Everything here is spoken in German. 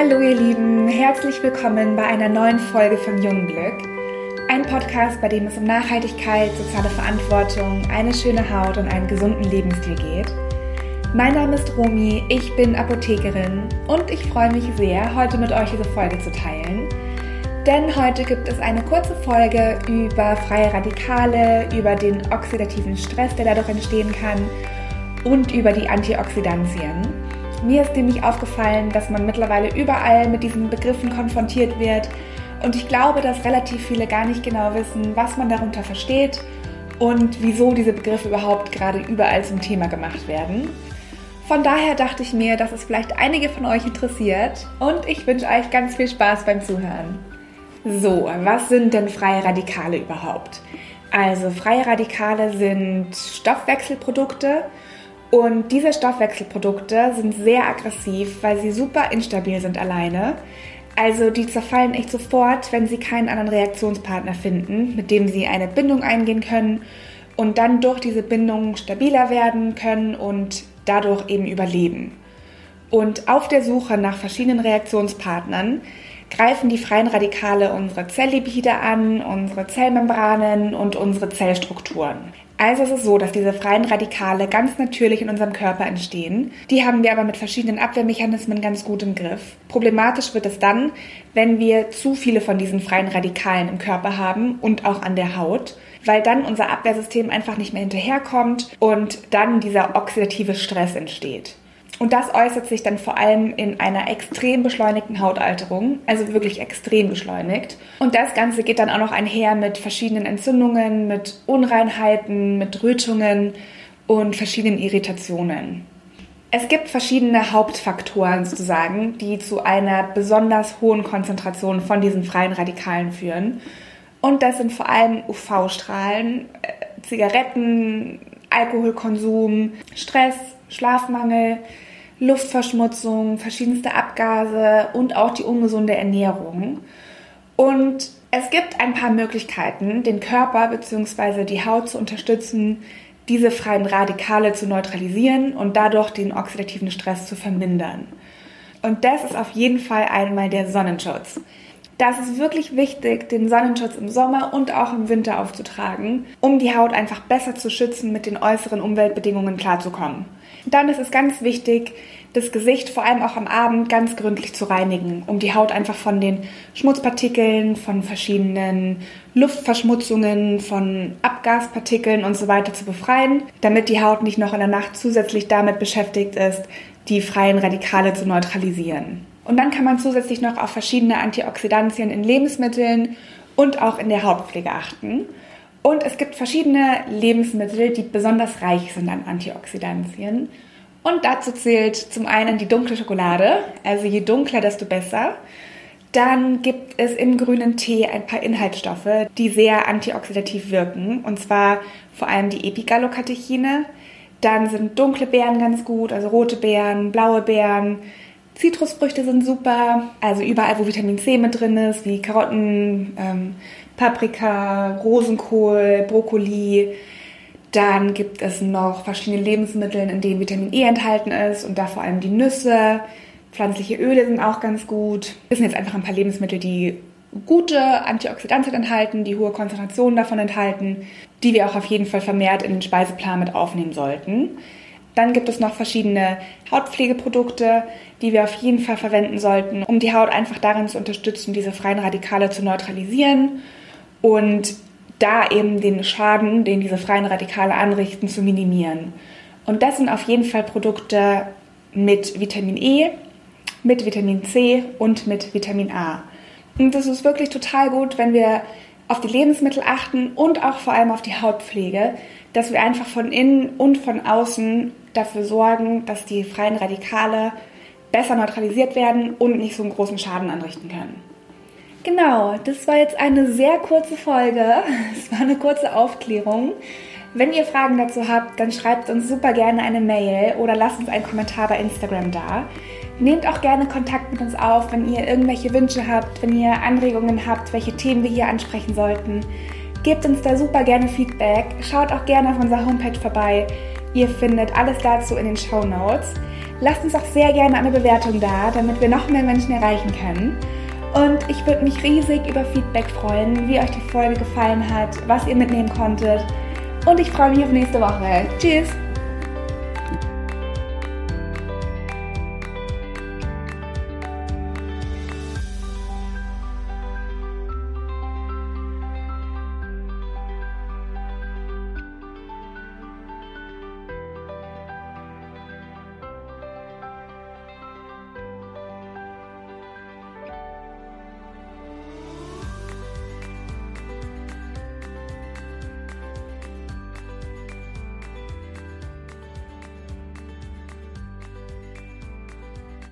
Hallo ihr Lieben, herzlich willkommen bei einer neuen Folge von Jungglück. Ein Podcast, bei dem es um Nachhaltigkeit, soziale Verantwortung, eine schöne Haut und einen gesunden Lebensstil geht. Mein Name ist Romi, ich bin Apothekerin und ich freue mich sehr, heute mit euch diese Folge zu teilen. Denn heute gibt es eine kurze Folge über freie Radikale, über den oxidativen Stress, der dadurch entstehen kann und über die Antioxidantien. Mir ist nämlich aufgefallen, dass man mittlerweile überall mit diesen Begriffen konfrontiert wird und ich glaube, dass relativ viele gar nicht genau wissen, was man darunter versteht und wieso diese Begriffe überhaupt gerade überall zum Thema gemacht werden. Von daher dachte ich mir, dass es vielleicht einige von euch interessiert und ich wünsche euch ganz viel Spaß beim Zuhören. So, was sind denn freie Radikale überhaupt? Also freie Radikale sind Stoffwechselprodukte und diese Stoffwechselprodukte sind sehr aggressiv, weil sie super instabil sind alleine. Also die zerfallen echt sofort, wenn sie keinen anderen Reaktionspartner finden, mit dem sie eine Bindung eingehen können und dann durch diese Bindung stabiler werden können und dadurch eben überleben. Und auf der Suche nach verschiedenen Reaktionspartnern greifen die freien Radikale unsere Zelllipide an, unsere Zellmembranen und unsere Zellstrukturen. Also es ist so, dass diese freien Radikale ganz natürlich in unserem Körper entstehen. Die haben wir aber mit verschiedenen Abwehrmechanismen ganz gut im Griff. Problematisch wird es dann, wenn wir zu viele von diesen freien Radikalen im Körper haben und auch an der Haut, weil dann unser Abwehrsystem einfach nicht mehr hinterherkommt und dann dieser oxidative Stress entsteht. Und das äußert sich dann vor allem in einer extrem beschleunigten Hautalterung, also wirklich extrem beschleunigt. Und das Ganze geht dann auch noch einher mit verschiedenen Entzündungen, mit Unreinheiten, mit Rötungen und verschiedenen Irritationen. Es gibt verschiedene Hauptfaktoren sozusagen, die zu einer besonders hohen Konzentration von diesen freien Radikalen führen. Und das sind vor allem UV-Strahlen, äh, Zigaretten, Alkoholkonsum, Stress, Schlafmangel, Luftverschmutzung, verschiedenste Abgase und auch die ungesunde Ernährung. Und es gibt ein paar Möglichkeiten, den Körper bzw. die Haut zu unterstützen, diese freien Radikale zu neutralisieren und dadurch den oxidativen Stress zu vermindern. Und das ist auf jeden Fall einmal der Sonnenschutz. Das ist wirklich wichtig, den Sonnenschutz im Sommer und auch im Winter aufzutragen, um die Haut einfach besser zu schützen, mit den äußeren Umweltbedingungen klarzukommen. Dann ist es ganz wichtig, das Gesicht vor allem auch am Abend ganz gründlich zu reinigen, um die Haut einfach von den Schmutzpartikeln, von verschiedenen Luftverschmutzungen, von Abgaspartikeln und so weiter zu befreien, damit die Haut nicht noch in der Nacht zusätzlich damit beschäftigt ist, die freien Radikale zu neutralisieren. Und dann kann man zusätzlich noch auf verschiedene Antioxidantien in Lebensmitteln und auch in der Hautpflege achten. Und es gibt verschiedene Lebensmittel, die besonders reich sind an Antioxidantien. Und dazu zählt zum einen die dunkle Schokolade, also je dunkler, desto besser. Dann gibt es im grünen Tee ein paar Inhaltsstoffe, die sehr antioxidativ wirken, und zwar vor allem die Epigallokatechine. Dann sind dunkle Beeren ganz gut, also rote Beeren, blaue Beeren, Zitrusfrüchte sind super, also überall, wo Vitamin C mit drin ist, wie Karotten, ähm, Paprika, Rosenkohl, Brokkoli. Dann gibt es noch verschiedene Lebensmittel, in denen Vitamin E enthalten ist und da vor allem die Nüsse. Pflanzliche Öle sind auch ganz gut. Das sind jetzt einfach ein paar Lebensmittel, die gute Antioxidantien enthalten, die hohe Konzentrationen davon enthalten, die wir auch auf jeden Fall vermehrt in den Speiseplan mit aufnehmen sollten. Dann gibt es noch verschiedene Hautpflegeprodukte, die wir auf jeden Fall verwenden sollten, um die Haut einfach darin zu unterstützen, diese freien Radikale zu neutralisieren und da eben den Schaden, den diese freien Radikale anrichten, zu minimieren. Und das sind auf jeden Fall Produkte mit Vitamin E, mit Vitamin C und mit Vitamin A. Und das ist wirklich total gut, wenn wir auf die Lebensmittel achten und auch vor allem auf die Hautpflege, dass wir einfach von innen und von außen dafür sorgen, dass die freien Radikale besser neutralisiert werden und nicht so einen großen Schaden anrichten können. Genau, das war jetzt eine sehr kurze Folge. Es war eine kurze Aufklärung. Wenn ihr Fragen dazu habt, dann schreibt uns super gerne eine Mail oder lasst uns einen Kommentar bei Instagram da. Nehmt auch gerne Kontakt mit uns auf, wenn ihr irgendwelche Wünsche habt, wenn ihr Anregungen habt, welche Themen wir hier ansprechen sollten. Gebt uns da super gerne Feedback. Schaut auch gerne auf unserer Homepage vorbei. Ihr findet alles dazu in den Show Notes. lasst uns auch sehr gerne eine Bewertung da, damit wir noch mehr Menschen erreichen können. Und ich würde mich riesig über Feedback freuen, wie euch die Folge gefallen hat, was ihr mitnehmen konntet. Und ich freue mich auf nächste Woche. Tschüss!